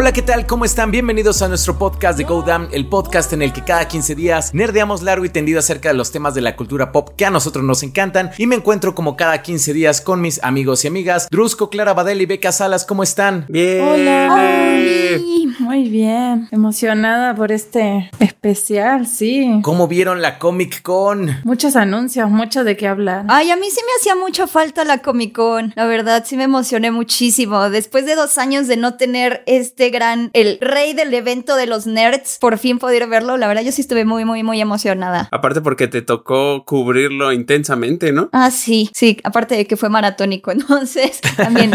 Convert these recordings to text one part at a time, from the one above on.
Hola, ¿qué tal? ¿Cómo están? Bienvenidos a nuestro podcast de Go Damn, el podcast en el que cada 15 días nerdeamos largo y tendido acerca de los temas de la cultura pop que a nosotros nos encantan. Y me encuentro como cada 15 días con mis amigos y amigas. Drusco, Clara Badel y Beca Salas, ¿cómo están? Bien. Hola. Muy bien. Emocionada por este especial, sí. ¿Cómo vieron la Comic Con? Muchos anuncios, mucho de qué hablar. Ay, a mí sí me hacía mucha falta la Comic Con. La verdad, sí me emocioné muchísimo. Después de dos años de no tener este gran, el rey del evento de los nerds, por fin poder verlo, la verdad yo sí estuve muy, muy, muy emocionada. Aparte porque te tocó cubrirlo intensamente, ¿no? Ah, sí, sí. Aparte de que fue maratónico, entonces también.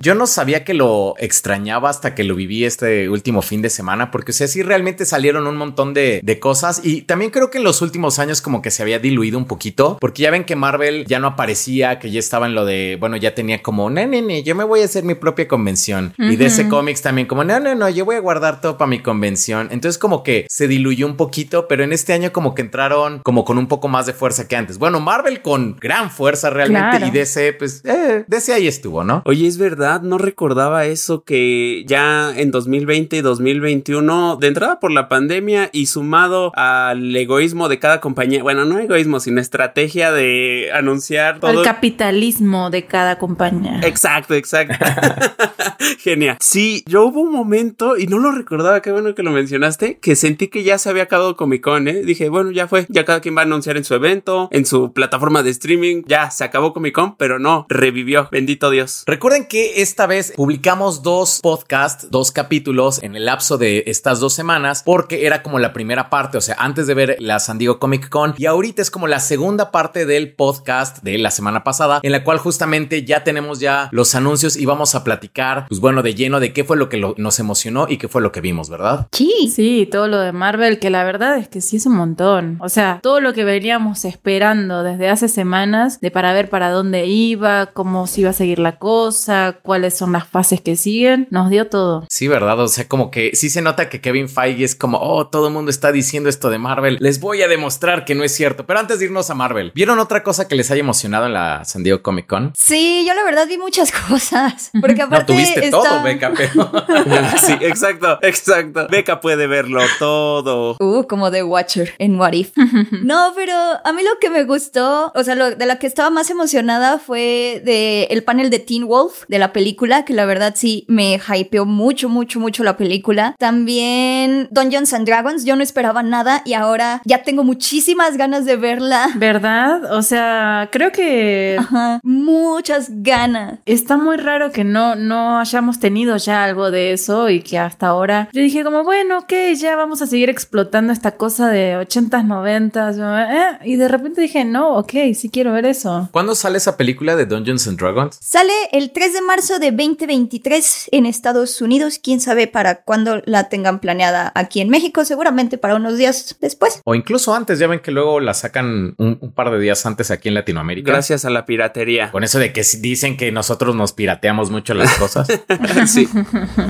Yo no sabía que lo extrañaba hasta que lo viví este último fin de semana, porque o sea, sí realmente salieron un montón de, de cosas y también creo que en los últimos años como que se había diluido un poquito, porque ya ven que Marvel ya no aparecía, que ya estaba en lo de, bueno, ya tenía como, no, no, no, yo me voy a hacer mi propia convención. Y de ese cómics también como, no, no, no, yo voy a guardar todo para mi convención. Entonces como que se diluyó un poquito, pero en este año como que entraron como con un poco más de fuerza que antes. Bueno, Marvel con gran fuerza realmente Claro. y DC, pues, eh, DC ahí estuvo, ¿no? Oye, es verdad, no recordaba eso que ya en 2020 y 2021, de entrada por la pandemia y sumado al egoísmo de cada compañía, bueno, no egoísmo, sino estrategia de anunciar El todo. capitalismo de cada compañía. Exacto, exacto. Genial. Sí, yo hubo un momento, y no lo recordaba, qué bueno que lo mencionaste, que sentí que ya se había acabado Comic Con, ¿eh? Dije, bueno, ya fue, ya cada quien va a anunciar en su evento, en su plataforma de streaming, ya se acabó Comic Con, pero no, revivió, bendito Dios. Recuerden que esta vez publicamos dos podcasts, dos capítulos en el lapso de estas dos semanas, porque era como la primera parte, o sea, antes de ver la San Diego Comic Con, y ahorita es como la segunda parte del podcast de la semana pasada, en la cual justamente ya tenemos ya los anuncios y vamos a platicar, pues bueno, de lleno de qué fue lo que lo- nos emocionó y qué fue lo que vimos, ¿verdad? Sí. Sí, todo lo de Marvel, que la verdad es que sí es un montón. O sea, todo lo que veníamos esperando desde hace semanas, de para ver para dónde iba, cómo se iba a seguir la cosa, cuáles son las fases que siguen, nos dio todo. Sí, ¿verdad? O sea, como que sí se nota que Kevin Feige es como, oh, todo el mundo está diciendo esto de Marvel. Les voy a demostrar que no es cierto. Pero antes de irnos a Marvel, ¿vieron otra cosa que les haya emocionado en la San Diego Comic Con? Sí, yo la verdad vi muchas cosas. Porque No aparte. tuviste está- todo, Beca, pero... sí, exacto, exacto. Beca puede verlo todo. Uh, como The Watcher en What If. No, pero a mí lo que me gustó, o sea, lo de la que estaba más emocionada fue de el panel de Teen Wolf de la película, que la verdad sí me hypeó mucho, mucho, mucho la película. También Dungeons and Dragons, yo no esperaba nada y ahora ya tengo muchísimas ganas de verla. ¿Verdad? O sea, creo que Ajá, muchas ganas. Está muy raro que no, no hayamos tenido ya algo de eso y que hasta ahora yo dije como, bueno, ok, ya vamos a seguir explotando esta cosa de 80s, 90s, eh, y de repente dije, no, ok, sí quiero ver eso. ¿Cuándo sale esa película de Dungeons and Dragons? Sale el 3 de marzo de 2023 en Estados Unidos. Quién sabe para cuándo la tengan planeada aquí en México. Seguramente para unos días después. O incluso antes, ya ven que luego la sacan un, un par de días antes aquí en Latinoamérica. Gracias a la piratería. Con eso de que dicen que nosotros nos pirateamos mucho las cosas. sí.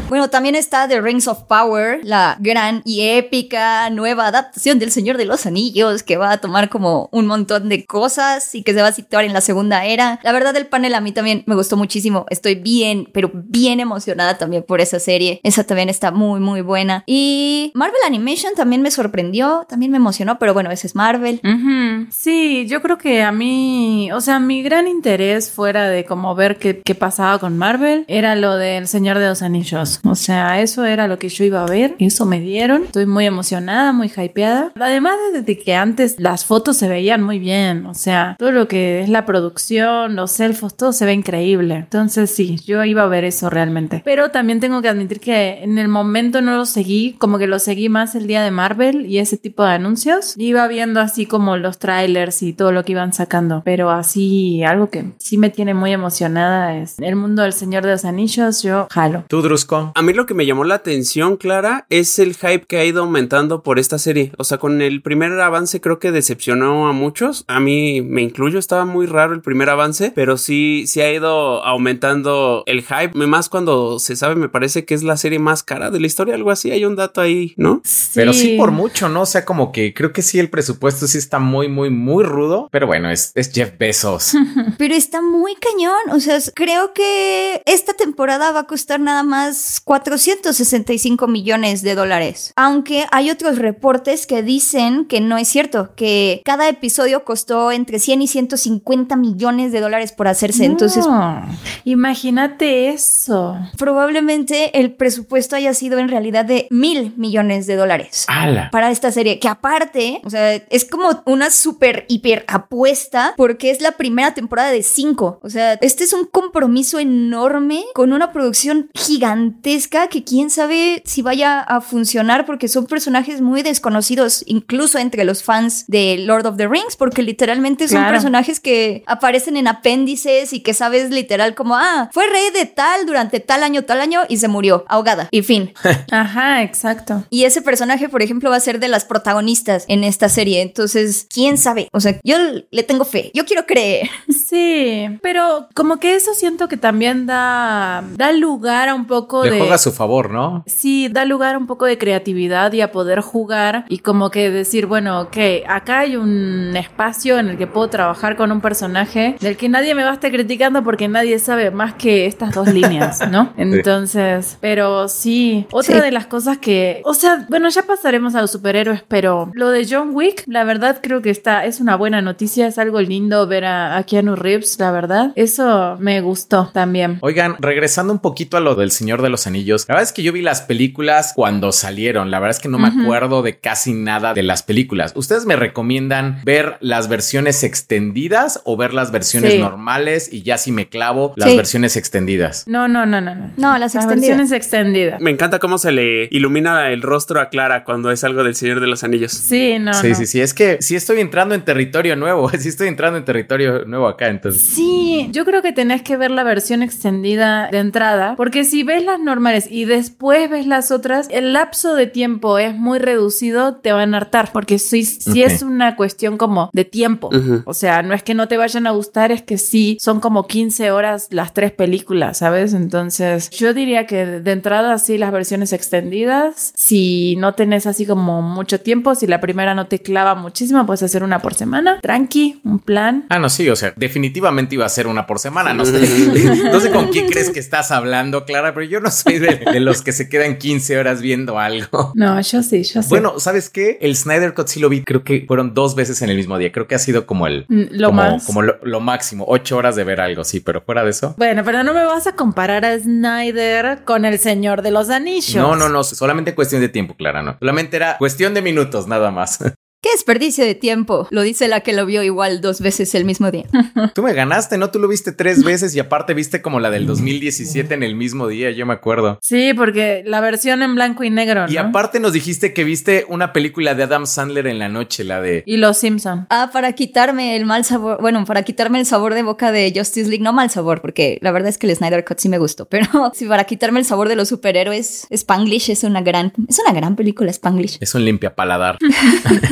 Bueno, también está The Rings of Power, la gran y épica nueva adaptación del Señor de los Anillos, que va a tomar como un montón de cosas y que se va a situar en la segunda era. La verdad, el panel a mí también me gustó muchísimo. Estoy bien, pero bien emocionada también por esa serie. Esa también está muy, muy buena. Y Marvel Animation también me sorprendió, también me emocionó, pero bueno, ese es Marvel. Sí, yo creo que a mí, o sea, mi gran interés fuera de como ver qué, qué pasaba con Marvel era lo del Señor de los Anillos. O sea, eso era lo que yo iba a ver, eso me dieron. Estoy muy emocionada, muy hypeada. Además de de que antes las fotos se veían muy bien, o sea, todo lo que es la producción, los elfos, todo se ve increíble. Entonces sí, yo iba a ver eso realmente. Pero también tengo que admitir que en el momento no lo seguí, como que lo seguí más el día de Marvel y ese tipo de anuncios. Iba viendo así como los trailers y todo lo que iban sacando. Pero así, algo que sí me tiene muy emocionada es el mundo del Señor de los Anillos, yo jalo. ¿Tú, Drusco? A mí lo que me llamó la atención, Clara, es el hype que ha ido aumentando por esta serie. O sea, con el primer avance creo que decepcionó a muchos. A mí me incluyo, estaba muy raro el primer avance, pero sí, sí ha ido aumentando el hype. Más cuando se sabe, me parece que es la serie más más cara de la historia, algo así. Hay un dato ahí, ¿no? Pero sí por mucho, ¿no? O sea, como que creo que sí el presupuesto sí está muy, muy, muy rudo. Pero bueno, es, es Jeff Bezos. Pero está muy cañón. O sea, creo que esta temporada va a costar nada más 465 millones de dólares. Aunque hay otros reportes que dicen que no es cierto, que cada episodio costó entre 100 y 150 millones de dólares por hacerse. Entonces. Imagínate eso. probablemente el presupuesto haya sido en realidad de mil millones de dólares. ¡Hala! para esta serie, que aparte, o sea, es como una super hiper apuesta porque es la primera temporada de cinco. O sea, este es un compromiso enorme con una producción gigantesca que quién sabe si vaya a funcionar porque son personajes muy desconocidos, incluso entre los fans de Lord of the Rings, porque literalmente son Claro. personajes que aparecen en apéndices y que sabes literal como, ah, fue rey de tal durante tal año, tal año y se murió ahogada. Y fin. Ajá, exacto. Y ese personaje, por ejemplo, va a ser de las protagonistas en esta serie. Entonces, quién sabe. O sea, yo le tengo fe. Yo quiero creer. Sí, pero como que eso siento que también da, da lugar a un poco Le de... juega a su favor, ¿no? Sí, da lugar a un poco de creatividad y a poder jugar y como que decir, bueno, ok, acá hay un espacio en el que puedo trabajar con un personaje del que nadie me va a estar criticando porque nadie sabe más que estas dos líneas, ¿no? Entonces, pero sí, otra Sí. de las cosas que, o sea, bueno, ya pasaremos a los superhéroes, pero lo de John Wick, la verdad creo que está, es una buena noticia, es algo lindo ver a, a Keanu Reeves, la verdad. Eso me gustó también. Oigan, regresando un poquito a lo del Señor de los Anillos, la verdad es que yo vi las películas cuando salieron, la verdad es que no me acuerdo de casi nada de las películas. ¿Ustedes me recomiendan ver las versiones extendidas o ver las versiones Sí. normales y ya si me clavo las Sí. versiones extendidas? No, no, no, no, no. No, las extendidas. versiones extendidas. Me encanta cómo se le ilumina el rostro a Clara cuando es algo del Señor de los Anillos. Sí, no, sí, no. sí, sí, es que sí estoy entrando en territorio nuevo, sí estoy entrando en territorio nuevo acá, entonces. Sí, yo creo que tenés que ver la versión extendida de entrada, porque si ves las normales y después ves las otras, el lapso de tiempo es muy reducido, te van a hartar, porque sí, sí Ok. es una cuestión como de tiempo. O sea, no es que no te vayan a gustar, es que sí, son como 15 horas las tres películas, ¿sabes? Entonces, yo diría que de entrada sí las versiones extendidas, si no tenés así como mucho tiempo, si la primera no te clava muchísimo, puedes hacer una por semana, tranqui, un plan. Ah, no, sí, o sea, definitivamente iba a ser una por semana. No sé, no sé con quién crees que estás hablando, Clara, pero yo no soy de, de los que se quedan 15 horas viendo algo. No, yo sí, yo sí. Bueno, ¿sabes qué? El Snyder Cut sí lo vi, creo que fueron dos veces en el mismo día. Creo que ha sido como el Mm, lo como, más. como lo, lo máximo, ocho horas de ver algo, sí, pero fuera de eso. Bueno, pero no me vas a comparar a Snyder con el Señor de los Anillos. No, no, no, solamente cuestión de tiempo, Clara, no. Solamente era cuestión de minutos, nada más. Qué desperdicio de tiempo. Lo dice la que lo vio igual dos veces el mismo día. Tú me ganaste, ¿no? Tú lo viste tres veces y aparte viste como la del 2017 en el mismo día, yo me acuerdo. Sí, porque la versión en blanco y negro, ¿no? Y aparte nos dijiste que viste una película de Adam Sandler en la noche, la de... Y los Simpson. Ah, para quitarme el mal sabor, bueno, para quitarme el sabor de boca de Justice League, no mal sabor, porque la verdad es que el Snyder Cut sí me gustó, pero sí, para quitarme el sabor de los superhéroes, Spanglish es una gran, es una gran película, Spanglish. Es un limpia paladar.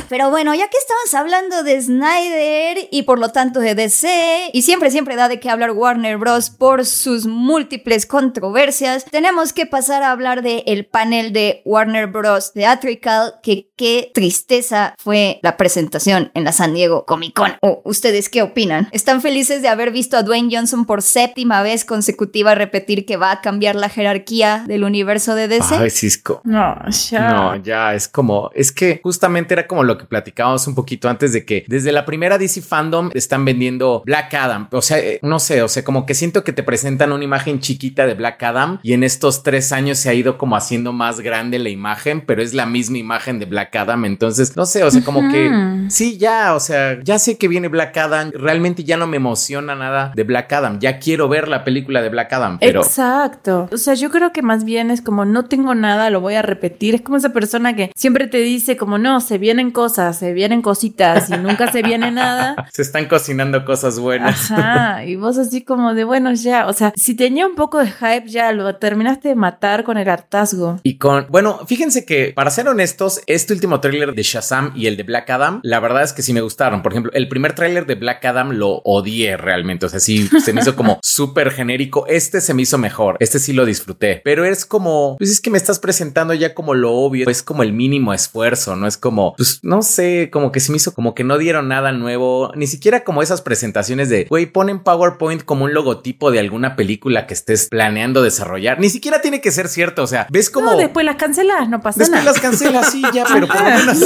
Pero bueno, ya que estamos hablando de Snyder y por lo tanto de DC, y siempre, siempre da de qué hablar Warner Bros. por sus múltiples controversias, tenemos que pasar a hablar de el panel de Warner Bros. Theatrical, que qué tristeza fue la presentación en la San Diego Comic Con. ¿O ustedes qué opinan? ¿Están felices de haber visto a Dwayne Johnson por séptima vez consecutiva repetir que va a cambiar la jerarquía del universo de DC? Ay, Cisco. No, ya. No, ya es como, es que justamente era como lo que platicábamos un poquito antes de que desde la primera DC Fandom están vendiendo Black Adam. O sea, eh, no sé, o sea, como que siento que te presentan una imagen chiquita de Black Adam y en estos tres años se ha ido como haciendo más grande la imagen, pero es la misma imagen de Black Adam. Entonces, no sé, o sea, como que sí, ya, o sea, ya sé que viene Black Adam. Realmente ya no me emociona nada de Black Adam. Ya quiero ver la película de Black Adam, pero Exacto. O sea, yo creo que más bien es como no tengo nada, lo voy a repetir. Es como esa persona que siempre te dice como no, se vienen cosas cosas, se vienen cositas y nunca se viene nada. Se están cocinando cosas buenas. Ajá, y vos así como de, bueno, ya, o sea, si tenía un poco de hype, ya lo terminaste de matar con el hartazgo. Y con, bueno, fíjense que para ser honestos, este último tráiler de Shazam y el de Black Adam, la verdad es que sí me gustaron. Por ejemplo, el primer tráiler de Black Adam lo odié realmente, o sea, sí se me hizo como súper genérico. Este se me hizo mejor, este sí lo disfruté, pero es como, pues es que me estás presentando ya como lo obvio, es como el mínimo esfuerzo, no es como, pues no sé, como que se me hizo como que no dieron nada nuevo, ni siquiera como esas presentaciones de, güey, ponen PowerPoint como un logotipo de alguna película que estés planeando desarrollar, ni siquiera tiene que ser cierto, o sea, ves como... No, después las cancelas, no pasa Después nada. las cancelas, sí, ya, pero por lo menos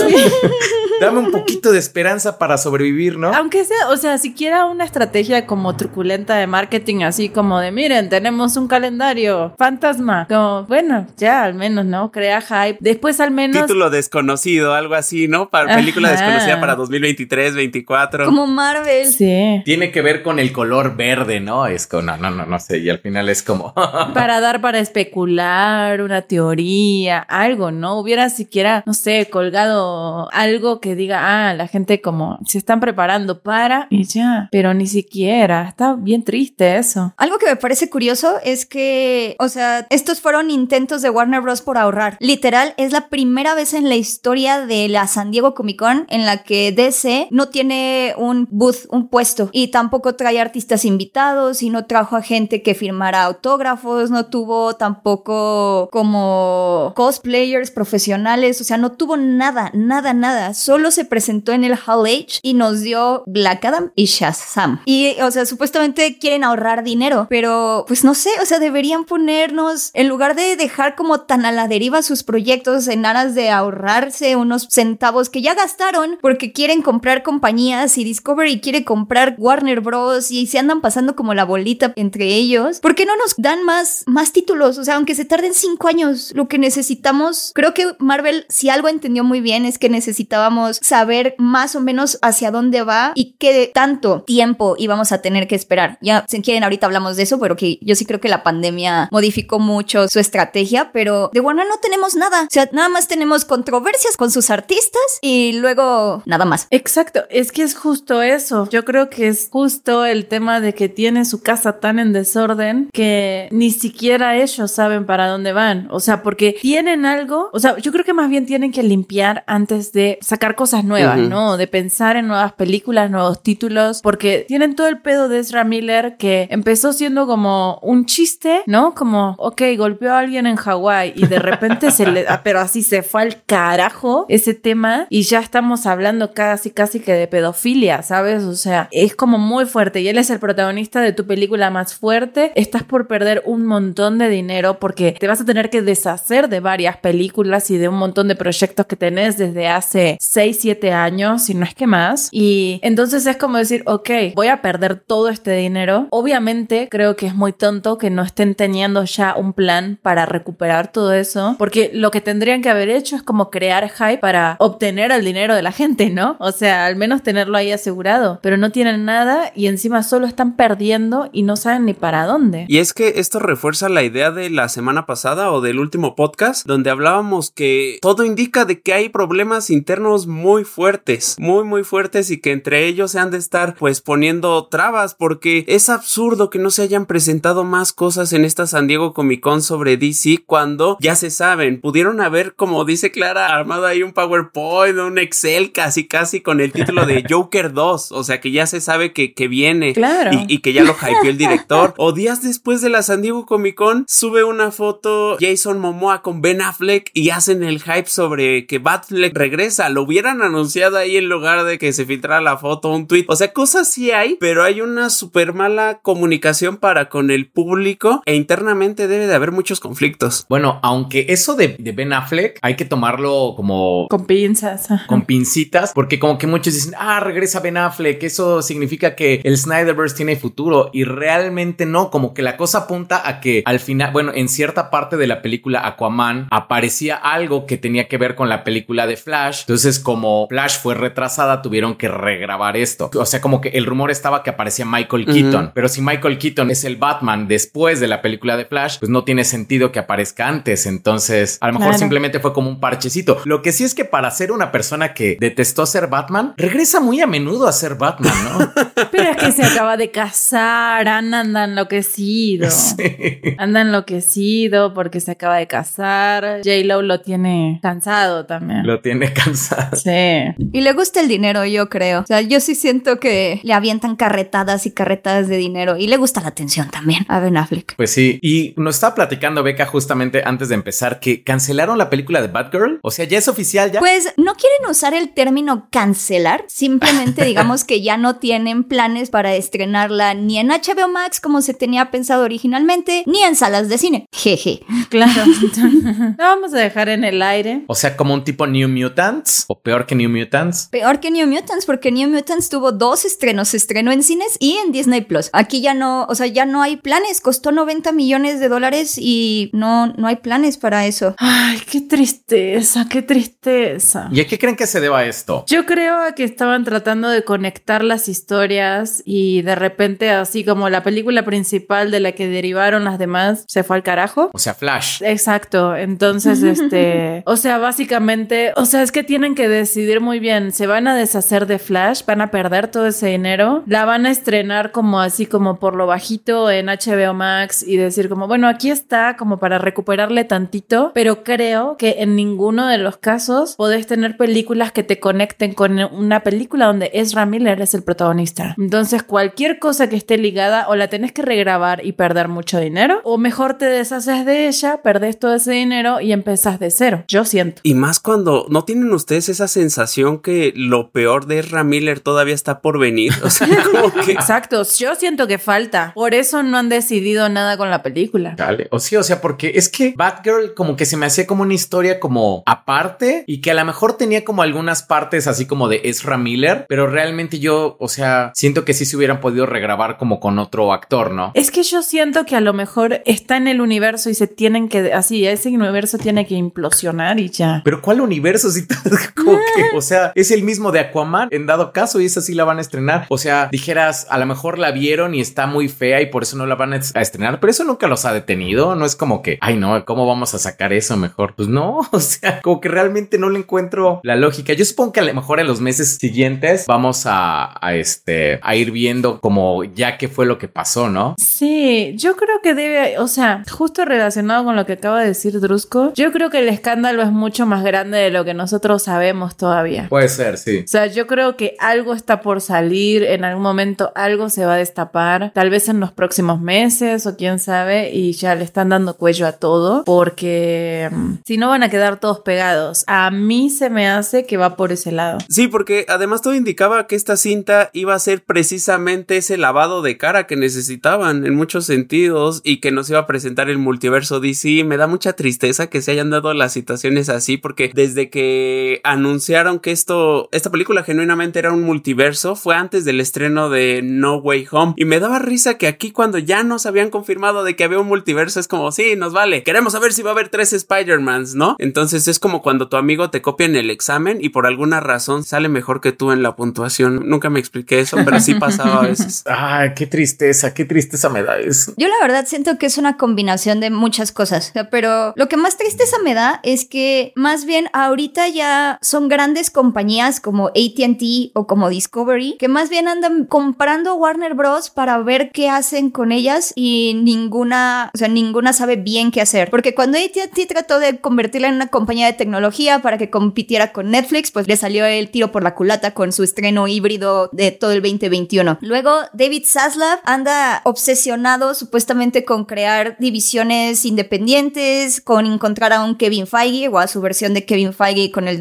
dame un poquito de esperanza para sobrevivir, ¿no? Aunque sea, o sea, siquiera una estrategia como truculenta de marketing, así como de, miren, tenemos un calendario fantasma. Como, bueno, ya al menos, ¿no? Crea hype. Después al menos... Título desconocido, algo así, ¿no? Para película Ajá. desconocida para 2023, 24. Como Marvel. Sí. Tiene que ver con el color verde, ¿no? Es como, no, no, no, no sé. Y al final es como, Para dar para especular una teoría, algo, ¿no? Hubiera siquiera, no sé, colgado algo que diga, ah, la gente como se están preparando para y ya. Pero ni siquiera. Está bien triste eso. Algo que me parece curioso es que, o sea, estos fueron intentos de Warner Bros. por ahorrar. Literal, es la primera vez en la historia de la San Diego Comic Con en la que DC no tiene un booth, un puesto, y tampoco trae artistas invitados, y no trajo a gente que firmara autógrafos, no tuvo tampoco como cosplayers profesionales, o sea, no tuvo nada, nada, nada. Solo se presentó en el Hall H y nos dio Black Adam y Shazam. Y, o sea, supuestamente quieren ahorrar dinero, pero pues no sé, o sea, deberían ponernos, en lugar de dejar como tan a la deriva sus proyectos en aras de ahorrarse unos centavos que ya gastaron porque quieren comprar compañías y Discovery quiere comprar Warner Bros. y se andan pasando como la bolita entre ellos. ¿Por qué no nos dan más, más títulos? O sea, aunque se tarden cinco años, lo que necesitamos, creo que Marvel, si algo entendió muy bien, es que necesitábamos saber más o menos hacia dónde va y qué tanto tiempo íbamos a tener que esperar. Ya, si quieren, ahorita hablamos de eso, pero que yo sí creo que la pandemia modificó mucho su estrategia, pero de Warner no tenemos nada. O sea, nada más tenemos controversias con sus artistas y luego nada más. Exacto, es que es justo eso. Yo creo que es justo el tema de que tiene su casa tan en desorden que ni siquiera ellos saben para dónde van. O sea, porque tienen algo, o sea, yo creo que más bien tienen que limpiar antes de sacar cosas nuevas. ¿no? De pensar en nuevas películas, nuevos títulos, porque tienen todo el pedo de Ezra Miller que empezó siendo como un chiste, ¿no? Como, ok, golpeó a alguien en Hawái y de repente se le, ah, pero así se fue al carajo ese tema y ya estamos hablando casi, casi que de pedofilia, ¿sabes? O sea, es como muy fuerte y él es el protagonista de tu película más fuerte. Estás por perder un montón de dinero porque te vas a tener que deshacer de varias películas y de un montón de proyectos que tenés desde hace 6, 7 años, si no es que más. Y entonces es como decir, ok, voy a perder todo este dinero. Obviamente creo que es muy tonto que no estén teniendo ya un plan para recuperar todo eso, porque lo que tendrían que haber hecho es como crear hype para obtener el dinero de la gente, ¿no? O sea, al menos tenerlo ahí asegurado, pero no tienen nada y encima solo están perdiendo y no saben ni para dónde. Y es que esto refuerza la idea de la semana pasada o del último podcast donde hablábamos que todo indica de que hay problemas internos muy fuertes, muy muy fuertes y que entre ellos se han de estar pues poniendo trabas porque es absurdo que no se hayan presentado más cosas en esta San Diego Comic Con sobre DC cuando ya se saben, pudieron haber como dice Clara armado ahí un PowerPoint, un Excel casi casi con el título de Joker 2, o sea que ya se sabe que, que viene Claro. y, y que ya lo hypeó el director. O días después de la San Diego Comic Con, sube una foto Jason Momoa con Ben Affleck y hacen el hype sobre que Batfleck regresa. Lo hubieran anunciado ahí en lugar de que se filtrara la foto, un tweet. O sea, cosas sí hay, pero hay una súper mala comunicación para con el público e internamente debe de haber muchos conflictos. Bueno, aunque eso de, de Ben Affleck hay que tomarlo como Con pinzas. con pincitas, porque como que muchos dicen, ah, regresa Ben Affleck, eso significa que el Snyderverse tiene futuro, y realmente no, como que la cosa apunta a que al final, bueno, en cierta parte de la película Aquaman aparecía algo que tenía que ver con la película de Flash, entonces como Flash fue retrasada, tuvieron que regrabar esto. O sea, como que el rumor estaba que aparecía Michael Keaton, pero si Michael Keaton es el Batman después de la película de Flash, pues no tiene sentido que aparezca antes. Entonces, a lo mejor simplemente fue como un parchecito. Lo que sí es que para ser una persona que detestó ser Batman, regresa muy a menudo a ser Batman, ¿no? pero es que se acaba de casar, anda, anda enloquecido. Anda enloquecido porque se acaba de casar. J-Lo lo tiene cansado también. Lo tiene cansado. Sí. Y le gusta el dinero, yo creo. O sea, yo sí siento que le avientan carretadas y carretadas de dinero y le gusta la atención también a Ben Affleck. Pues sí. Y nos está platicando Beca justamente antes de empezar que cancelaron la película de Batgirl. O sea, ya es oficial ya. Pues no quieren usar el término cancelar. Simplemente digamos que ya no tienen planes para estrenarla ni en HBO Max como se tenía pensado originalmente, ni en salas de cine. Jeje. Claro. Lo vamos a dejar en el aire. O sea, como un tipo New Mutants o peor que New Mutants. Peor que New Mutants porque New Mutants tuvo dos estrenos, se estrenó en cines y en Disney Plus. Aquí ya no, o sea, ya no hay planes, costó 90 millones de dólares y no, no hay planes para eso. Ay, qué tristeza, qué tristeza. ¿Y a qué creen que se deba esto? Yo creo que estaban tratando de conectar las historias y de repente así como la película principal de la que derivaron las demás se fue al carajo. O sea, Flash. Exacto. Entonces, este, o sea, básicamente, o sea, es que tienen que decidir muy bien, ¿se van a deshacer de Flash? ¿Van a perder todo ese dinero? ¿La van a estrenar como así como por lo bajito en HBO Max y decir como, bueno, aquí está como para recuperarle tantito, pero creo que en ninguno de los casos podés tener películas que te conecten con una película donde Ezra Miller es el protagonista. Entonces, cualquier cosa que esté ligada o la tenés que regrabar y perder mucho dinero, o mejor te deshaces de ella, perdés todo ese dinero y empezás de cero. Yo siento. Y más cuando no tienen ustedes esa sensación que lo peor de Ezra Miller todavía está por venir. O sea, como que... Exacto, yo siento que falta. Por eso no han decidido nada con la película. Dale. O sí, o sea, porque es que Batgirl como que se me hacía como una historia como aparte y que a lo mejor tenía como algunas partes así como de Ezra Miller, pero realmente yo, o sea, siento que sí se hubieran podido regrabar como con otro actor, ¿no? Es que yo siento que a lo mejor está en el universo y se tienen que, así, ese universo tiene que implosionar y ya. Pero ¿cuál universo? Si como o sea, es el mismo de Aquaman en dado caso y esa sí la van a estrenar. O sea, dijeras, a lo mejor la vieron y está muy fea y por eso no la van a estrenar, pero eso nunca los ha detenido. No es como que, ay, no, ¿cómo vamos a sacar eso mejor? Pues no, o sea, como que realmente no le encuentro la lógica. Yo supongo que a lo mejor en los meses siguientes vamos a, a este, a ir viendo como ya qué fue lo que pasó, ¿no? Sí, yo creo que debe, o sea, justo relacionado con lo que acaba de decir Drusco, yo creo que el escándalo es mucho más grande de lo que nosotros sabemos todavía. Puede ser, sí. O sea, yo creo que algo está por salir, en algún momento algo se va a destapar, tal vez en los próximos meses o quién sabe, y ya le están dando cuello a todo, porque mm, si no van a quedar todos pegados. A mí se me hace que va por ese lado. Sí, porque además todo indicaba que esta cinta iba a ser precisamente ese lavado de cara que necesitaban en muchos sentidos y que nos iba a presentar el multiverso DC. Me da mucha tristeza que se hayan dado las situaciones así porque desde que anunciaron que esto, esta película genuinamente era un multiverso, fue antes del estreno de No Way Home y me daba risa que aquí cuando ya nos habían confirmado de que había un multiverso es como, sí, nos vale, queremos saber si va a haber tres Spider-Mans, ¿no? Entonces es como cuando tu amigo te copia en el examen y por alguna razón sale mejor que tú en la puntuación. Nunca me expliqué eso, pero sí pasaba a veces. Ay, qué tristeza, qué tristeza me da eso. Yo la verdad siento que es una combinación de muchas cosas, pero lo que más tristeza me da es que más bien ahorita ya son grandes compañías como ATT o como Discovery que más bien andan comprando Warner Bros. para ver qué hacen con ellas y ninguna, o sea, ninguna sabe bien qué hacer. Porque cuando ATT trató de convertirla en una compañía de tecnología para que compitiera con Netflix, pues le salió el tiro por la culata con su estreno híbrido de todo el 2021. Luego David Zaslav anda obsesionado supuestamente con crear divisiones independientes, con encontrar a un Kevin Feige o a su versión de Kevin Feige con el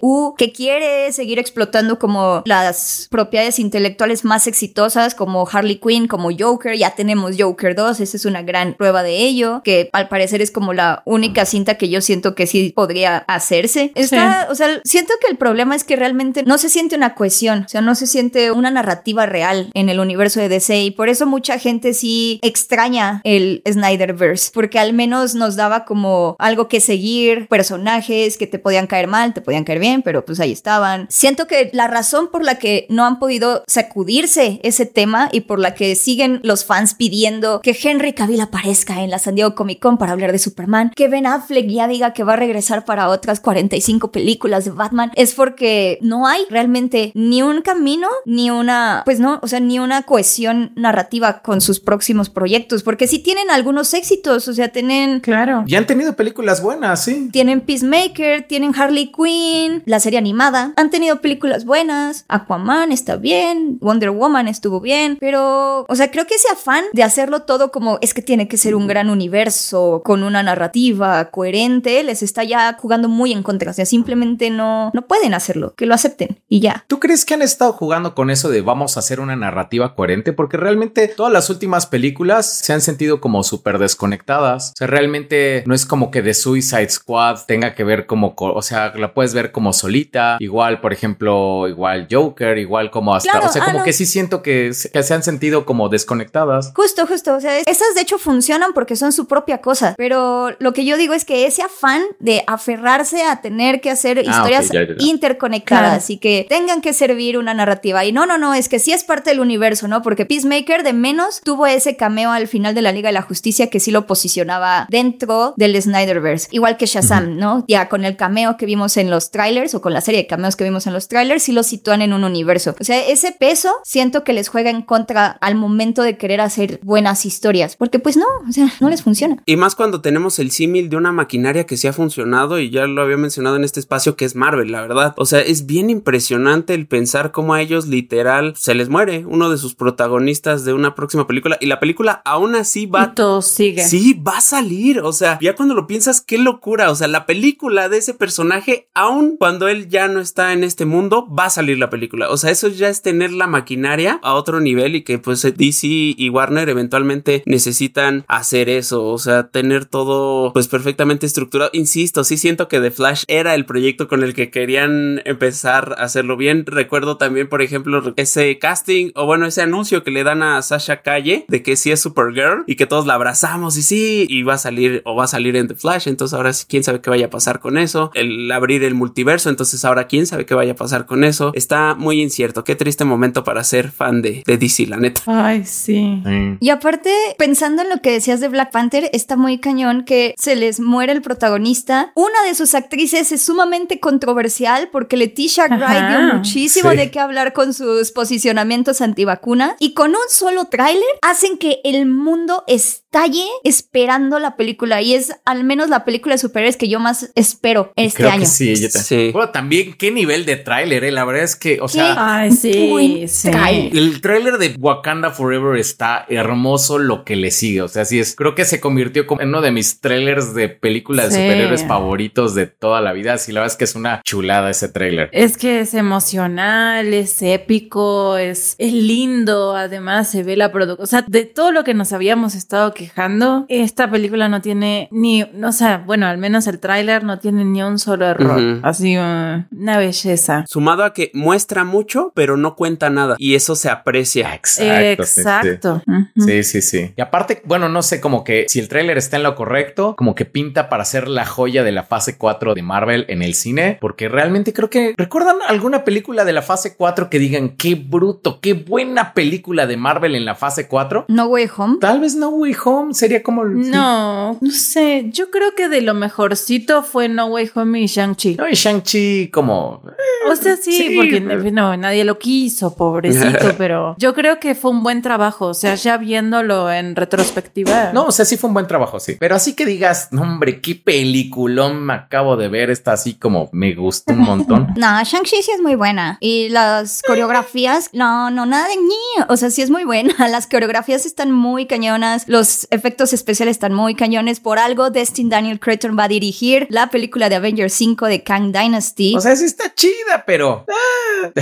DCU, que quiere seguir explotando como las propiedades intelectuales más exitosas como Harley Quinn, como Joker, ya tenemos Joker 2, esa es una gran prueba de ello, que al parecer es como la única cinta que yo siento que sí podría hacerse. Está, o sea, siento que el problema es que realmente no se siente una cohesión, o sea, no se siente una narrativa real en el universo de DC y por eso mucha gente sí extraña el Snyderverse, porque al menos nos daba como algo que seguir, personajes que te podían caer mal, te podían caer bien, pero pues ahí estaban. Siento que la razón por la que no han podido sacudirse ese tema y por la que siguen los fans pidiendo que Henry Cavill aparezca en la San Diego Comic Con para hablar de Superman, que Ben Affleck ya diga que va a regresar para otras 45 películas de Batman, es porque no hay realmente ni un camino, ni una, pues no, o sea, ni una cohesión narrativa con sus próximos proyectos, porque sí tienen algunos éxitos, o sea, tienen... Claro. Y han tenido películas buenas, sí. Tienen Peacemaker, tienen Harley Quinn, la serie animada. Han tenido películas buenas. Aquaman está bien. Wonder Woman estuvo bien. Pero, o sea, creo que ese afán de hacerlo todo como es que tiene que ser un gran universo con una narrativa coherente les está ya jugando muy en contra. O sea, simplemente no, no pueden hacerlo. Que lo acepten y ya. ¿Tú crees que han estado jugando con eso de vamos a hacer una narrativa coherente? Porque realmente todas las últimas películas se han sentido como súper desconectadas. O sea, realmente no es como que The Suicide Squad tenga que ver como, co- o sea, la puedes ver como solita. Igual, por ejemplo, igual Joker, igual como hasta, Claro, o sea, ah, como no. que sí siento que, se- que se han sentido como desconectadas. Justo, justo. O sea, esas de hecho funcionan porque son su propia cosa. Pero lo que yo digo es que ese afán de aferrarse a tener que hacer Ah, historias ok, ya, ya, ya. interconectadas y que tengan que servir una narrativa. Y no, no, no, es que sí es parte del universo, ¿no? Porque Peacemaker de menos tuvo ese cameo al final de la Liga de la Justicia que sí lo posicionaba dentro del Snyderverse. Igual que Shazam, ¿no? Ya con el cameo que vimos en los trailers o con la serie de cameos que vimos en los trailers, sí lo sitúan en un universo. O sea, ese peso siento que les juega en contra al momento de querer hacer buenas historias. Porque pues no, o sea, no les funciona. Y más cuando tenemos el símil de una maquinaria que sí ha funcionado y ya lo había mencionado en este espacio que es Marvel, la verdad. O sea, es bien impresionante el pensar cómo a ellos literal se les muere uno de sus protagonistas de una próxima película y la película aún así va Y todo sigue. Sí, va a salir. O sea, ya cuando lo piensas, qué locura. O sea, la película de ese personaje, aun cuando él ya no está en este mundo, va a salir la película. O sea, eso ya es tener la maquinaria a otro nivel y que pues DC y Warner eventualmente necesitan hacer eso. O sea, tener todo pues perfectamente estructurado. Insisto, sí siento que The Flash era el proyecto con el que querían empezar a hacerlo bien. Recuerdo también, por ejemplo, ese casting o bueno, ese anuncio que le dan a Sasha Calle de que sí es Supergirl y que todos la abrazamos y sí, y va a salir o va a salir en The Flash. Entonces ahora sí, quién sabe qué vaya a pasar con eso. El abrir el multiverso, entonces ahora quién sabe qué vaya a pasar con eso. Está muy incierto. Qué triste momento para ser fan de, de DC, la neta. Ay, sí. Sí. Y aparte, pensando en lo que decías de Black Panther, está muy cañón que se les muere el protagonista. Una de sus actrices es sumamente controversial porque Leticia Wright dio muchísimo sí. de qué hablar con sus posicionamientos antivacunas y con un solo tráiler hacen que el mundo estalle esperando la película y es al menos la película de superhéroes que yo más espero este Creo año. que sí, yo te- Sí. Bueno, también qué nivel de tráiler, eh. La verdad es que, o sea, Ay, Buen sí, sí. tráiler. El tráiler de Wakanda Forever está hermoso lo que le sigue. O sea, sí es. Creo que se convirtió como en uno de mis trailers de películas de superhéroes favoritos de toda la vida. Sí, la verdad es que es una chulada ese tráiler. Es que es emocional, es épico, es, es lindo, además se ve la producción. O sea, de todo lo que nos habíamos estado quejando, esta película no tiene ni, o sea, bueno, al menos el tráiler no tiene ni un solo error. Ujú. Así, uh, una belleza. Sumado a que muestra mucho, pero no cuenta nada. Y eso se aprecia. Exacto. sí, sí. Exacto. Sí, sí, sí. Y aparte, bueno, no sé, como que si el tráiler está en lo correcto, como que pinta para ser la joya de la fase 4 de Marvel en el cine, porque realmente creo que recuerdan alguna película de la fase 4 que digan qué bruto, qué buena película de Marvel en la fase 4. No Way Home. Tal vez No Way Home sería como el- No, no sé. Yo creo que de lo mejorcito fue No Way Home y Shang-Chi. No, y Shang-Chi como O sea, sí, Sí, porque pero- no, nadie lo quiso, pobrecito, pero yo creo que fue un buen trabajo. O sea, ya viéndolo en retrospectiva. No, o sea, sí fue un buen trabajo, sí. Pero así que digas, no, hombre, qué peliculón me acabo de ver. Está así como me gustó un montón. No, Shang-Chi sí es muy buena. Y las coreografías, no, no, nada de ñi. O sea, sí es muy buena. Las coreografías están muy cañonas. Los efectos especiales están muy cañones. Por algo, Destin Daniel Cretton va a dirigir la película de Avengers 5 de Kang Dynasty. O sea, sí está chida, pero...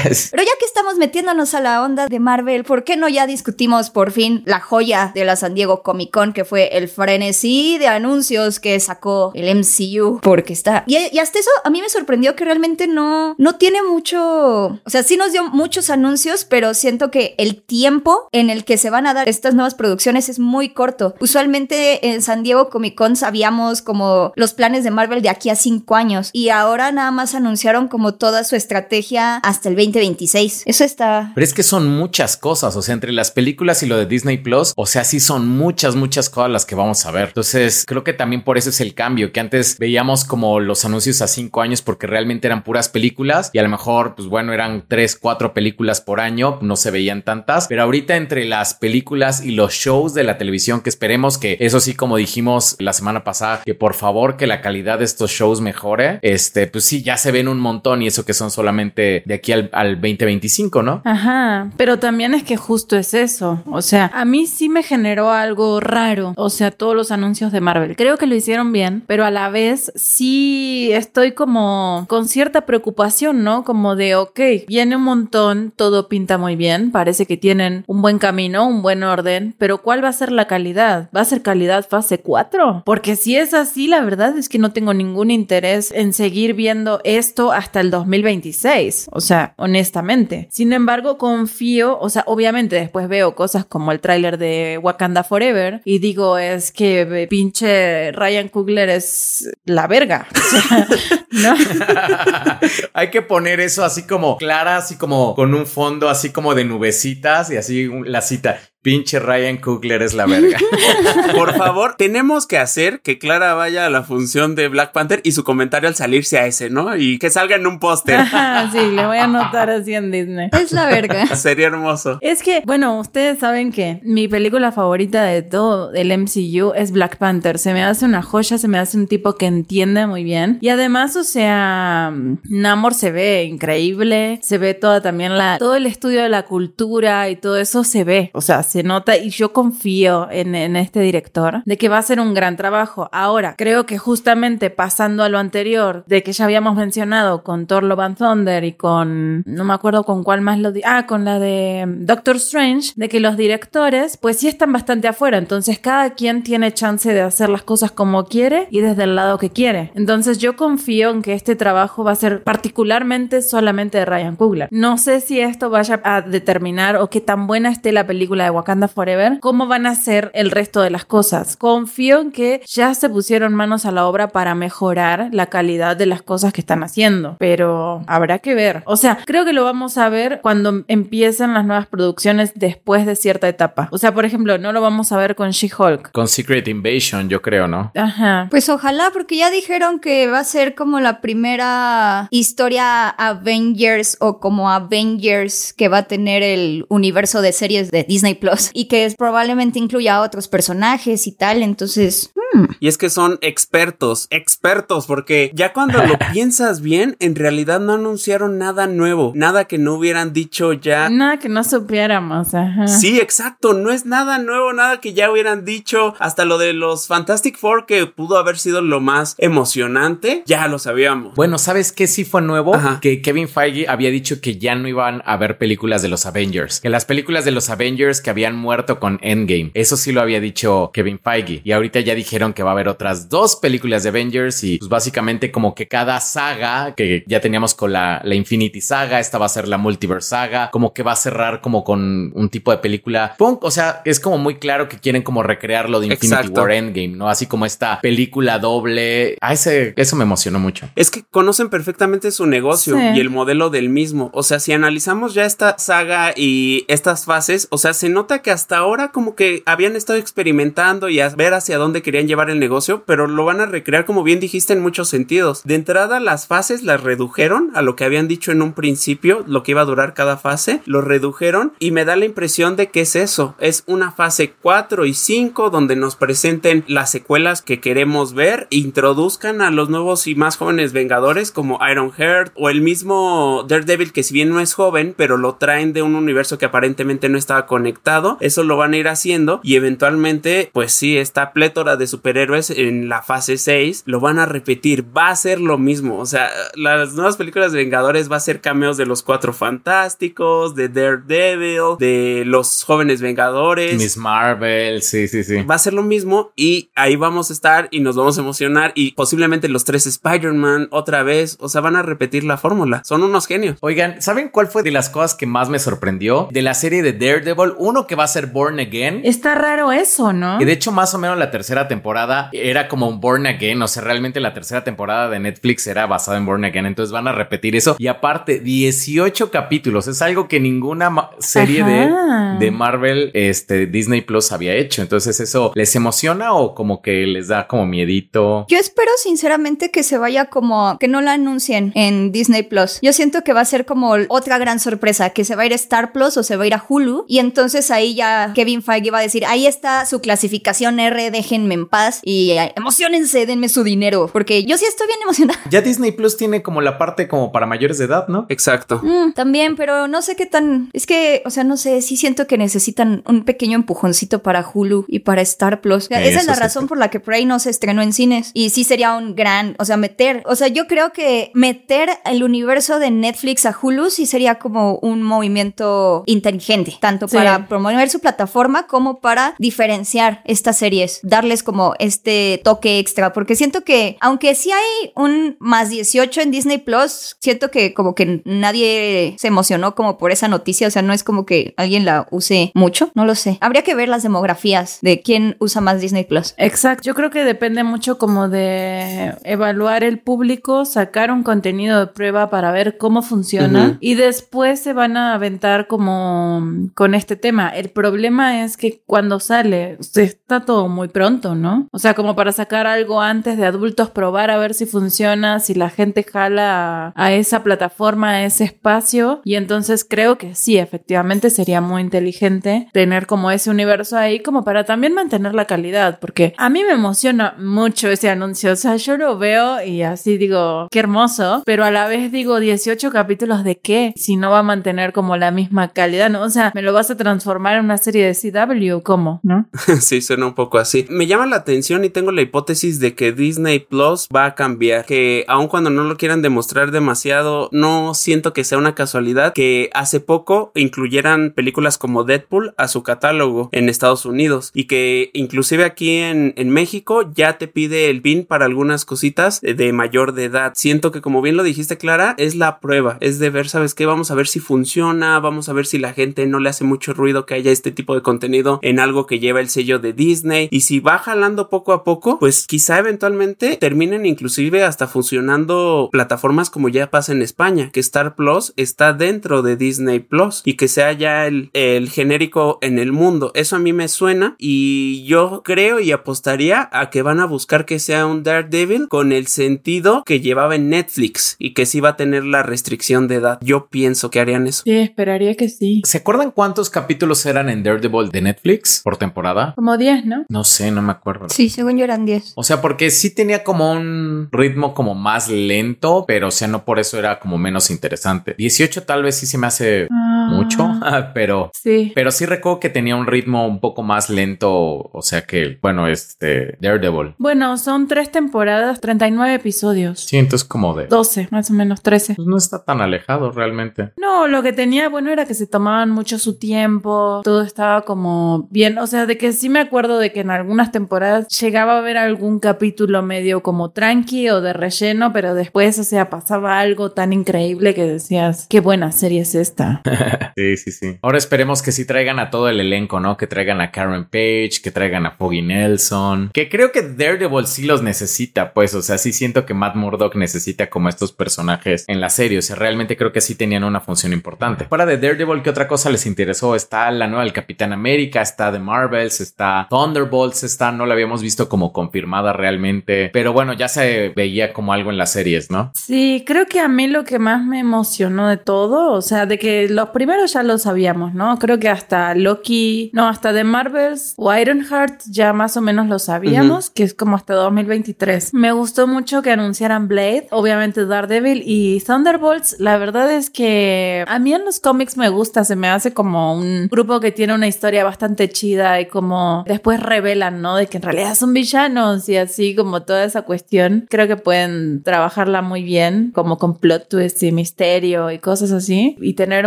Pero ya que estamos metiéndonos a la onda de Marvel, ¿por qué no ya discutimos por fin la joya de la San Diego Comic Con, que fue el frenesí de anuncios que sacó el MCU? Porque está... Y, y hasta eso a mí me sorprendió que realmente no, no tiene mucho... O sea, sí nos dio muchos anuncios, pero siento que el tiempo en el que se van a dar estas nuevas producciones es muy corto. Usualmente en San Diego Comic Con sabíamos como los planes de Marvel de aquí a cinco años y ahora nada más anunciaron como toda su estrategia hasta el 2026. Eso está... Pero es que son muchas cosas, o sea, entre las películas y lo de Disney Plus, o sea, sí son muchas, muchas cosas las que vamos a ver. Entonces, creo que también por eso es el cambio, que antes veíamos como los anuncios a cinco años porque realmente eran puras películas y a lo mejor, pues bueno, eran tres, cuatro películas por año, no se veían tantas, pero ahorita entre las películas y los shows de la televisión, que esperemos que eso sí, como dijimos la semana pasada, que por favor que la calidad de estos shows mejore, este, pues sí, ya se ven un montón y eso que son solamente de aquí al, al 2025, ¿no? Ajá, pero también es que justo es eso. O sea, a mí sí me generó algo raro. O sea, todos los anuncios de Marvel. Creo que lo hicieron bien, pero a la vez sí estoy como con cierta preocupación, ¿no? Como de, ok, viene un montón, todo pinta muy bien, parece que tienen un buen camino, un buen orden, pero ¿cuál va a ser la calidad? ¿Va a ser calidad fase 4? Porque si es así, la verdad es que no tengo ningún interés en seguir viendo esto hasta el 2026. O sea, honestamente. Sin embargo, confío, o sea, obviamente después veo cosas como el tráiler de Wakanda Forever y digo, es que eh, pinche Ryan Coogler es la verga. Hay que poner eso así como clara, así como con un fondo así como de nubecitas y así la cita. Pinche Ryan Coogler es la verga. Por favor, tenemos que hacer que Clara vaya a la función de Black Panther y su comentario al salirse a ese, ¿no? Y que salga en un póster. Sí, le voy a anotar así en Disney. Es la verga. Sería hermoso. Es que, bueno, ustedes saben que mi película favorita de todo el MCU es Black Panther. Se me hace una joya, se me hace un tipo que entiende muy bien. Y además, o sea, Namor se ve increíble, se ve toda también la, todo el estudio de la cultura y todo eso se ve. O sea, se nota y yo confío en, en este director de que va a ser un gran trabajo. Ahora, creo que justamente pasando a lo anterior, de que ya habíamos mencionado con Thor Love and Thunder y con, no me acuerdo con cuál más lo di, ah, con la de Doctor Strange, de que los directores, pues sí están bastante afuera, entonces cada quien tiene chance de hacer las cosas como quiere y desde el lado que quiere. Entonces yo confío en que este trabajo va a ser particularmente solamente de Ryan Coogler. No sé si esto vaya a determinar o qué tan buena esté la película de Wakanda Forever, cómo van a ser el resto de las cosas. Confío en que ya se pusieron manos a la obra para mejorar la calidad de las cosas que están haciendo, pero habrá que ver. O sea, creo que lo vamos a ver cuando empiecen las nuevas producciones después de cierta etapa. O sea, por ejemplo, no lo vamos a ver con She-Hulk. Con Secret Invasion, yo creo, ¿no? Ajá. Pues ojalá, porque ya dijeron que va a ser como la primera historia Avengers o como Avengers que va a tener el universo de series de Disney Plus y que probablemente incluya a otros personajes y tal. Entonces, Y es que son expertos, expertos, porque ya cuando lo piensas bien, en realidad no anunciaron nada nuevo, nada que no hubieran dicho ya. Nada que no supiéramos. Ajá. Sí, exacto, no es nada nuevo, nada que ya hubieran dicho, hasta lo de los Fantastic Four que pudo haber sido lo más emocionante, ya lo sabíamos. Bueno, ¿sabes qué sí fue nuevo? Ajá. Que Kevin Feige había dicho que ya no iban a haber películas de los Avengers. Que las películas de los Avengers que habían muerto con Endgame. Eso sí lo había dicho Kevin Feige. Y ahorita ya dijeron que va a haber otras dos películas de Avengers y pues básicamente como que cada saga que ya teníamos con la, la Infinity Saga, esta va a ser la Multiverse Saga, como que va a cerrar como con un tipo de película punk. O sea, es como muy claro que quieren como recrear lo de Infinity Exacto. War Endgame, ¿no? Así como esta película doble. Ah, ese, eso me emocionó mucho. Es que conocen perfectamente su negocio Sí. y el modelo del mismo. O sea, si analizamos ya esta saga y estas fases, o sea, se nota que hasta ahora como que habían estado experimentando y a ver hacia dónde querían llevar el negocio, pero lo van a recrear como bien dijiste en muchos sentidos. De entrada, las fases las redujeron a lo que habían dicho en un principio, lo que iba a durar cada fase, lo redujeron y me da la impresión de que es eso, es una fase 4 y 5 donde nos presenten las secuelas que queremos ver, introduzcan a los nuevos y más jóvenes Vengadores como Iron Heart o el mismo Daredevil que si bien no es joven, pero lo traen de un universo que aparentemente no estaba conectado, eso lo van a ir haciendo y eventualmente pues sí, esta plétora de superhéroes en la fase 6 lo van a repetir, va a ser lo mismo, o sea, las nuevas películas de Vengadores va a ser cameos de los Cuatro Fantásticos, de Daredevil, de los jóvenes Vengadores. Miss Marvel, sí, sí, sí. Va a ser lo mismo y ahí vamos a estar y nos vamos a emocionar y posiblemente los tres Spider-Man otra vez, o sea, van a repetir la fórmula, son unos genios. Oigan, ¿saben cuál fue de las cosas que más me sorprendió? De la serie de Daredevil, uno que va a ser Born Again. Está raro eso, ¿no? Y de hecho, más o menos la tercera temporada era como un Born Again. O sea, realmente la tercera temporada de Netflix era basada en Born Again. Entonces van a repetir eso. Y aparte, 18 capítulos. Es algo que ninguna serie de, de, Marvel, este, Disney Plus había hecho. Entonces, ¿eso les emociona o como que les da como miedito? Yo espero sinceramente que se vaya como que no la anuncien en Disney Plus. Yo siento que va a ser como otra gran sorpresa, que se va a ir a Star Plus o se va a ir a Hulu. Y entonces ahí ya Kevin Feige va a decir, ahí está su clasificación R, déjenme en paz y eh, emocionense, denme su dinero, porque yo sí estoy bien emocionada. Ya Disney Plus tiene como la parte como para mayores de edad, ¿no? Exacto. Mm, también, pero no sé qué tan... Es que, o sea, no sé, sí siento que necesitan un pequeño empujoncito para Hulu y para Star Plus. esa es la razón por la que Prey no se estrenó en cines. Y sí sería un gran, o sea, meter, o sea, yo creo que meter el universo de Netflix a Hulu sí sería como un movimiento inteligente, tanto para promover su plataforma como para diferenciar estas series, darles como este toque extra, porque siento que aunque sí hay un más 18 en Disney Plus, siento que como que nadie se emocionó como por esa noticia, o sea, no es como que alguien la use mucho, no lo sé. Habría que ver las demografías de quién usa más Disney Plus. Exacto, yo creo que depende mucho como de evaluar el público, sacar un contenido de prueba para ver cómo funciona y después se van a aventar como con este tema. El problema es que cuando sale, está todo muy pronto, ¿no? O sea, como para sacar algo antes de adultos, probar a ver si funciona, si la gente jala a, esa plataforma, a ese espacio. Y entonces creo que sí, efectivamente sería muy inteligente tener como ese universo ahí, como para también mantener la calidad, porque a mí me emociona mucho ese anuncio. O sea, yo lo veo y así digo, qué hermoso, pero a la vez digo, 18 capítulos de qué, si no va a mantener como la misma calidad, ¿no? O sea, me lo vas a transformar en una serie de CW, ¿cómo? ¿No? sí, suena un poco así. Me llama la atención y tengo la hipótesis de que Disney Plus va a cambiar, que aun cuando no lo quieran demostrar demasiado, no siento que sea una casualidad que hace poco incluyeran películas como Deadpool a su catálogo en Estados Unidos y que inclusive aquí en, en México ya te pide el PIN para algunas cositas de mayor de edad. Siento que como bien lo dijiste Clara, es la prueba, es de ver, ¿sabes qué? Vamos a ver si funciona, vamos a ver si la gente no le hace mucho ruido que haya este tipo de contenido en algo que lleva el sello de Disney y si va jalando poco a poco, pues quizá eventualmente terminen inclusive hasta funcionando plataformas como ya pasa en España, que Star Plus está dentro de Disney Plus y que sea ya el, el genérico en el mundo. Eso a mí me suena y yo creo y apostaría a que van a buscar que sea un Daredevil con el sentido que llevaba en Netflix y que sí va a tener la restricción de edad. Yo pienso que harían eso. Sí, esperaría que sí. ¿Se acuerdan cuántos capítulos eran en Daredevil de Netflix por temporada? Como 10, ¿no? No sé, no me acuerdo. Sí, según yo eran 10. O sea, porque sí tenía como un ritmo como más lento, pero o sea, no por eso era como menos interesante. 18 tal vez sí se me hace ah. Mucho, pero sí. Pero sí recuerdo que tenía un ritmo un poco más lento, o sea que, bueno, este Daredevil. Bueno, son tres temporadas, 39 episodios. Sí, entonces como de 12, más o menos 13. Pues no está tan alejado realmente. No, lo que tenía bueno era que se tomaban mucho su tiempo, todo estaba como bien, o sea, de que sí me acuerdo de que en algunas temporadas llegaba a ver algún capítulo medio como tranqui o de relleno, pero después, o sea, pasaba algo tan increíble que decías, qué buena serie es esta. sí, sí, sí. Ahora esperemos que sí traigan a todo el elenco, ¿no? Que traigan a Karen Page, que traigan a Foggy Nelson, que creo que Daredevil sí los necesita, pues, o sea, sí siento que Matt Murdock necesita como estos personajes en la serie, o sea, realmente creo que sí tenían una función importante. Fuera de Daredevil, ¿qué otra cosa les interesó? Está la nueva del Capitán América, está The Marvels, está Thunderbolts, está, no la habíamos visto como confirmada realmente, pero bueno, ya se veía como algo en las series, ¿no? Sí, creo que a mí lo que más me emocionó de todo, o sea, de que los primeros primero ya lo sabíamos, ¿no? Creo que hasta Loki, no, hasta The Marvels o Ironheart ya más o menos lo sabíamos, que es como hasta 2023. Me gustó mucho que anunciaran Blade, obviamente Daredevil y Thunderbolts. La verdad es que a mí en los cómics me gusta, se me hace como un grupo que tiene una historia bastante chida y como después revelan, ¿no? De que en realidad son villanos y así como toda esa cuestión. Creo que pueden trabajarla muy bien, como con plot twist y misterio y cosas así. Y tener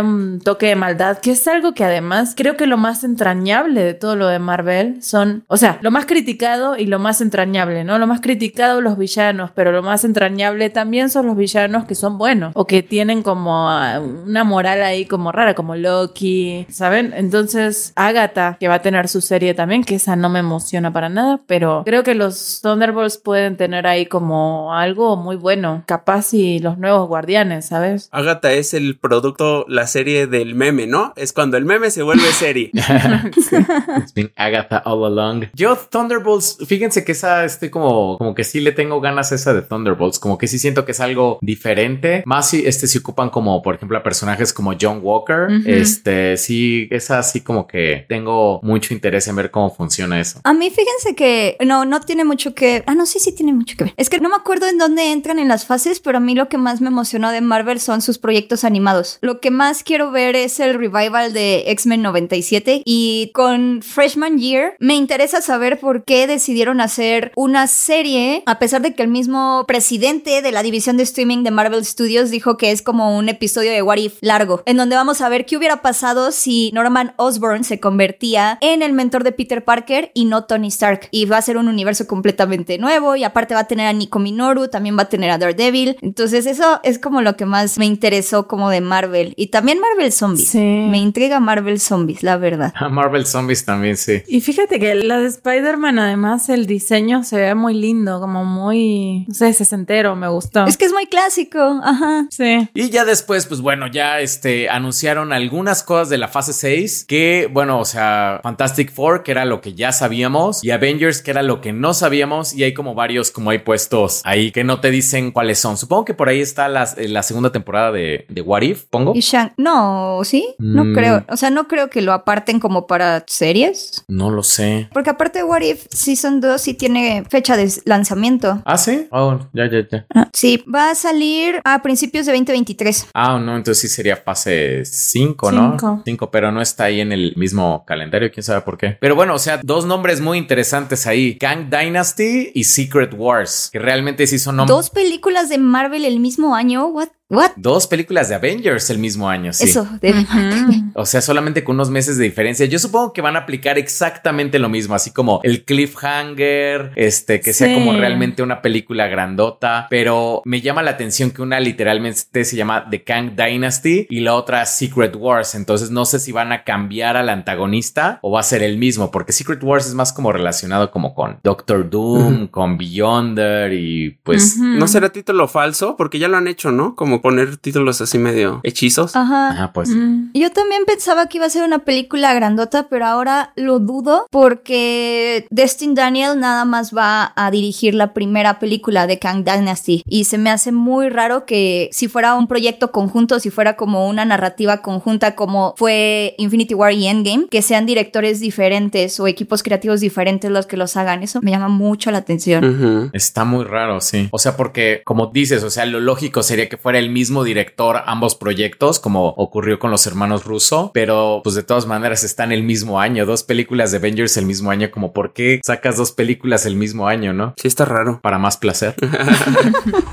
un toque de maldad, que es algo que además creo que lo más entrañable de todo lo de Marvel son, o sea, lo más criticado y lo más entrañable, ¿no? Lo más criticado los villanos, pero lo más entrañable también son los villanos que son buenos o que tienen como ah, una moral ahí como rara, como Loki, ¿saben? Entonces, Agatha, que va a tener su serie también, que esa no me emociona para nada, pero creo que los Thunderbolts pueden tener ahí como algo muy bueno, capaz y los nuevos guardianes, ¿sabes? Agatha es el producto, la serie del meme, ¿no? Es cuando el meme se vuelve serie. It's been Agatha all along. Yo, Thunderbolts, fíjense que esa estoy como, como que sí le tengo ganas a esa de Thunderbolts, como que sí siento que es algo diferente. Más si este se ocupan como, por ejemplo, a personajes como John Walker. Este, sí, esa sí como que tengo mucho interés en ver cómo funciona eso. A mí fíjense que no, no tiene mucho que... Ah, no, sí, sí tiene mucho que ver. Es que no me acuerdo en dónde entran en las fases, pero a mí lo que más me emocionó de Marvel son sus proyectos animados. Lo que más quiero ver es el revival de X-Men 97 y con Freshman Year me interesa saber por qué decidieron hacer una serie, a pesar de que el mismo presidente de la división de streaming de Marvel Studios dijo que es como un episodio de What If largo, en donde vamos a ver qué hubiera pasado si Norman Osborn se convertía en el mentor de Peter Parker y no Tony Stark. Y va a ser un universo completamente nuevo y aparte va a tener a Nico Minoru, también va a tener a Daredevil. Entonces eso es como lo que más me interesó como de Marvel. Y también Marvel Zombies. Sí. Me intriga Marvel Zombies, la verdad. Marvel Zombies también, sí. Y fíjate que la de Spider-Man, además, el diseño se ve muy lindo, como muy, no sé, sesentero, me gustó. Es que es muy clásico, ajá. Sí. Y ya después, pues bueno, ya este anunciaron algunas cosas de la fase 6 que, bueno, o sea, Fantastic Four, que era lo que ya sabíamos, y Avengers, que era lo que no sabíamos, y hay como varios, como hay puestos ahí que no te dicen cuáles son. Supongo que por ahí está la, la segunda temporada de, de What If, pongo. Y Shang, no, ¿sí? No Mm. creo. O sea, no creo que lo aparten como para series. No lo sé. Porque aparte de What If Season 2 sí tiene fecha de lanzamiento. Ah, sí. Oh, ya, ya, ya. Ah, Sí, va a salir a principios de 2023. Ah, no, entonces sí sería fase 5, ¿no? Cinco. 5, pero no está ahí en el mismo calendario, quién sabe por qué. Pero bueno, o sea, dos nombres muy interesantes ahí: Kang Dynasty y Secret Wars, que realmente sí son nombres. Dos películas de Marvel el mismo año. What? What? Dos películas de Avengers el mismo año, sí. Eso, de. O sea, solamente con unos meses de diferencia. Yo supongo que van a aplicar exactamente lo mismo, así como el cliffhanger, este, que sea como realmente una película grandota. Pero me llama la atención que una literalmente se llama The Kang Dynasty y la otra Secret Wars. Entonces no sé si van a cambiar al antagonista o va a ser el mismo, porque Secret Wars es más como relacionado como con Doctor Doom, con Beyonder y pues. ¿No será título falso? Porque ya lo han hecho, ¿no? Como poner títulos así medio hechizos. Ajá. Ajá, pues. Mm. Yo también pensaba que iba a ser una película grandota, pero ahora lo dudo porque Destin Daniel nada más va a dirigir la primera película de Kang Dynasty y se me hace muy raro que si fuera un proyecto conjunto, si fuera como una narrativa conjunta como fue Infinity War y Endgame, que sean directores diferentes o equipos creativos diferentes los que los hagan. Eso me llama mucho la atención. Está muy raro, sí. O sea, porque como dices, o sea, lo lógico sería que fuera el mismo director ambos proyectos, como ocurrió con los hermanos Russo, pero pues de todas maneras están el mismo año, dos películas de Avengers el mismo año, como por qué sacas dos películas el mismo año, ¿no? Sí, está raro. Para más placer.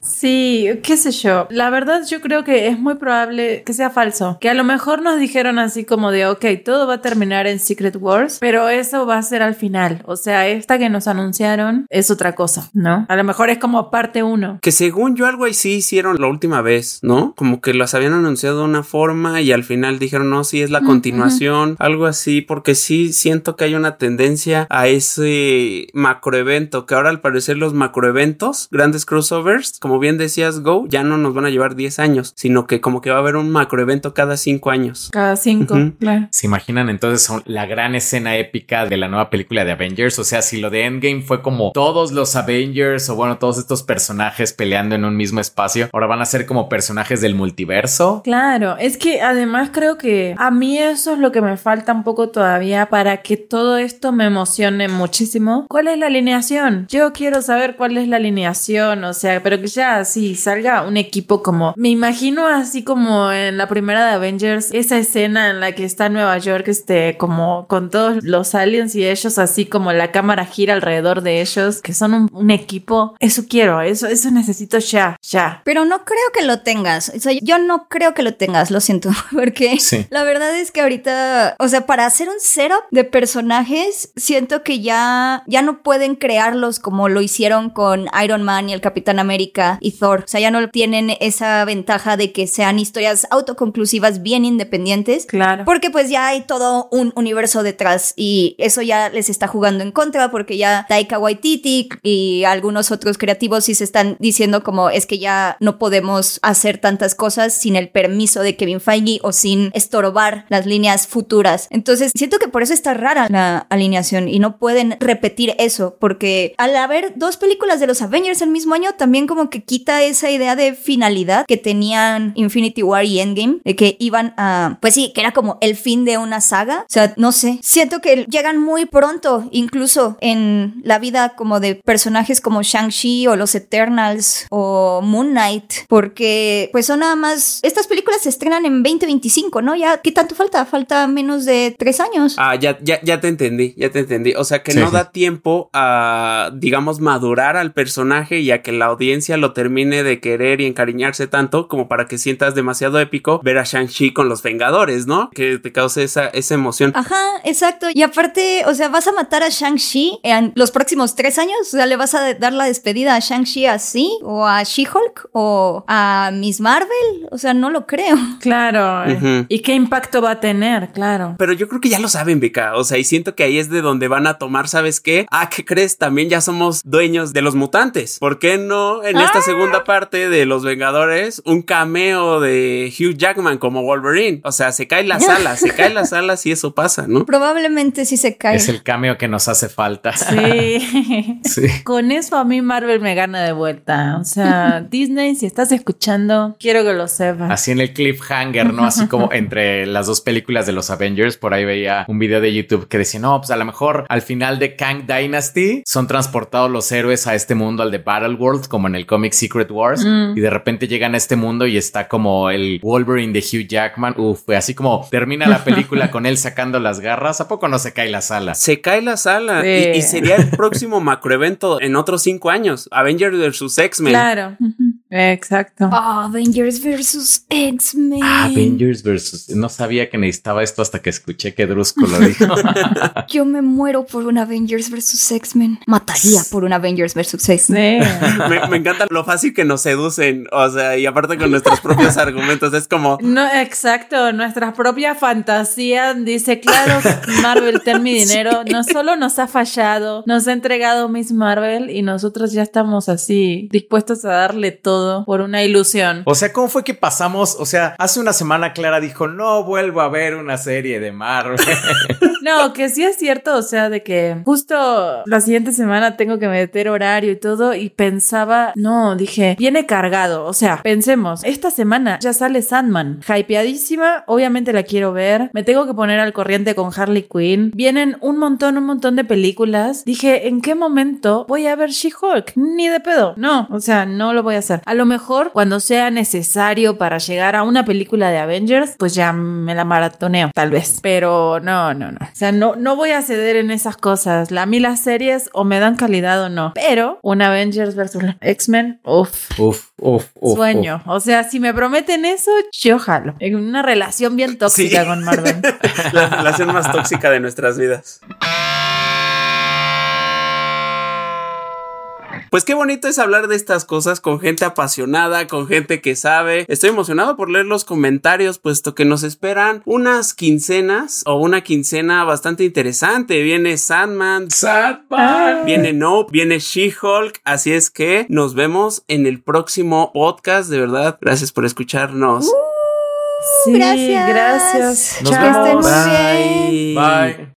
Sí, qué sé yo. La verdad yo creo que es muy probable que sea falso. Que a lo mejor nos dijeron así como de, ok, todo va a terminar en Secret Wars, pero eso va a ser al final. O sea, esta que nos anunciaron es otra cosa, ¿no? A lo mejor es como parte uno. Que según yo algo así hicieron la última vez, ¿no? Como que las habían anunciado de una forma y al final dijeron, no, sí es la continuación, algo así, porque sí siento que hay una tendencia a ese macroevento, que ahora al parecer los macroeventos, grandes crossovers, como bien decías, Go, ya no nos van a llevar 10 años, sino que como que va a haber un macroevento cada 5 años. Cada cinco, Ujú. claro. ¿Se imaginan entonces la gran escena épica de la nueva película de Avengers? O sea, si lo de Endgame fue como todos los Avengers o bueno, todos estos personajes peleando en un mismo espacio, ahora van a ser como personajes del multiverso. Claro, es que además creo que a mí eso es lo que me falta un poco todavía para que todo esto me emocione muchísimo. ¿Cuál es la alineación? Yo quiero saber cuál es la alineación, o sea, pero que ya así salga un equipo como, me imagino así como en la primera de Avengers, esa escena en la que está Nueva York, este, como con todos los aliens y ellos así como la cámara gira alrededor de ellos, que son un, un equipo. Eso quiero, eso, eso necesito ya, ya. Pero no creo que lo tengas. O sea, yo no creo que lo tengas, lo siento. Porque Sí. la verdad es que ahorita, o sea, para hacer un setup de personajes, siento que ya, ya no pueden crearlos como lo hicieron con Iron Man y el Capitán América y Thor. O sea, ya no tienen esa ventaja de que sean historias autoconclusivas bien independientes. Claro. Porque pues ya hay todo un universo detrás y eso ya les está jugando en contra porque ya Taika Waititi y algunos otros creativos sí se están diciendo como es que ya no podemos hacer tantas cosas sin el permiso de Kevin Feige o sin estorbar las líneas futuras. Entonces siento que por eso está rara la alineación y no pueden repetir eso porque al haber dos películas de los Avengers el mismo año también como que quita esa idea de finalidad que tenían Infinity War y Endgame de que iban a pues sí que era como el fin de una saga o sea no sé siento que llegan muy pronto incluso en la vida como de personajes como Shang-Chi o los Eternals o Moon Knight porque pues son nada más estas películas se estrenan en 2025 ¿no? ya ¿qué tanto falta? falta menos de tres años Ah, ya, ya, ya te entendí, ya te entendí. O sea que Sí. no da tiempo a, digamos, madurar al personaje y a que la audiencia lo termine de querer y encariñarse tanto como para que sientas demasiado épico ver a Shang-Chi con los Vengadores, ¿no? Que te cause esa, esa emoción. Ajá, exacto. Y aparte, o sea, vas a matar a Shang-Chi en los próximos tres años. O sea, le vas a dar la despedida a Shang-Chi así, o a She-Hulk, o a Miss Marvel. O sea, no lo creo. Claro. eh. ¿Y qué impacto va a tener? Claro. Pero yo creo que ya lo saben, Beca. O sea, y siento que ahí es de donde van a tomar, ¿sabes qué? Ah, ¿qué crees? También ya somos dueños de los mutantes. ¿Por qué no en esta segunda parte de Los Vengadores un cameo de Hugh Jackman como Wolverine? O sea, se caen las alas, se caen las alas y eso pasa, ¿no? Probablemente sí se cae. Es el cameo que nos hace falta. Sí. Sí. Con eso a mí Marvel me gana de vuelta. O sea, Disney, si estás escuchando, quiero que lo sepas. Así en el cliffhanger, ¿no? Así como entre las dos películas de los Avengers, por ahí veía un video de YouTube que decía, no, pues a lo mejor al final de Kang Dynasty son transportados los héroes a este mundo, al de Battle World, como en el cómic Secret Wars, Mm. y de repente llegan a este mundo y está como el Wolverine de Hugh Jackman. Uf, fue así como termina la película con él sacando las garras. ¿A poco no se cae las alas? Se cae la sala Sí. y, y sería el próximo macroevento en otros cinco años. Avengers vs. X-Men. Claro. Exacto. Oh, Avengers versus X-Men. Avengers versus. No sabía que necesitaba esto hasta que escuché que Drusco lo dijo. Yo me muero por un Avengers versus X-Men. Mataría por un Avengers versus X-Men. Sí. Me, me encanta lo fácil que nos seducen. O sea, y aparte con nuestros propios argumentos. Es como, No, exacto, nuestra propia fantasía dice, claro, Marvel, ten mi dinero. No solo nos ha fallado, nos ha entregado Miss Marvel y nosotros ya estamos así dispuestos a darle todo por una ilusión. O sea, ¿cómo fue que pasamos? O sea, hace una semana Clara dijo, no vuelvo a ver una serie de Marvel. No, que sí es cierto, o sea, de que justo la siguiente semana tengo que meter horario y todo y pensaba, no, dije, viene cargado, o sea, pensemos, esta semana ya sale Sandman, hypeadísima, obviamente la quiero ver, me tengo que poner al corriente con Harley Quinn, vienen un montón, un montón de películas, dije, ¿en qué momento voy a ver She-Hulk? Ni de pedo, no, o sea, no lo voy a hacer. A lo mejor cuando sea necesario para llegar a una película de Avengers, pues ya me la maratoneo, tal vez, pero no, no, no. O sea, no, no voy a ceder en esas cosas. La, a mí las series o me dan calidad o no. Pero un Avengers versus X-Men, uff. uf, uf, uf. Sueño. O sea, si me prometen eso, yo jalo. En una relación bien tóxica Sí. con Marvel. la relación más tóxica de nuestras vidas. Pues qué bonito es hablar de estas cosas con gente apasionada, con gente que sabe. Estoy emocionado por leer los comentarios, puesto que nos esperan unas quincenas o una quincena bastante interesante. Viene Sandman, Sandman. Viene Nope, viene She-Hulk, así es que nos vemos en el próximo podcast. De verdad, gracias por escucharnos. Sí, Gracias. gracias. Nos Que estén vemos. muy bien. Bye.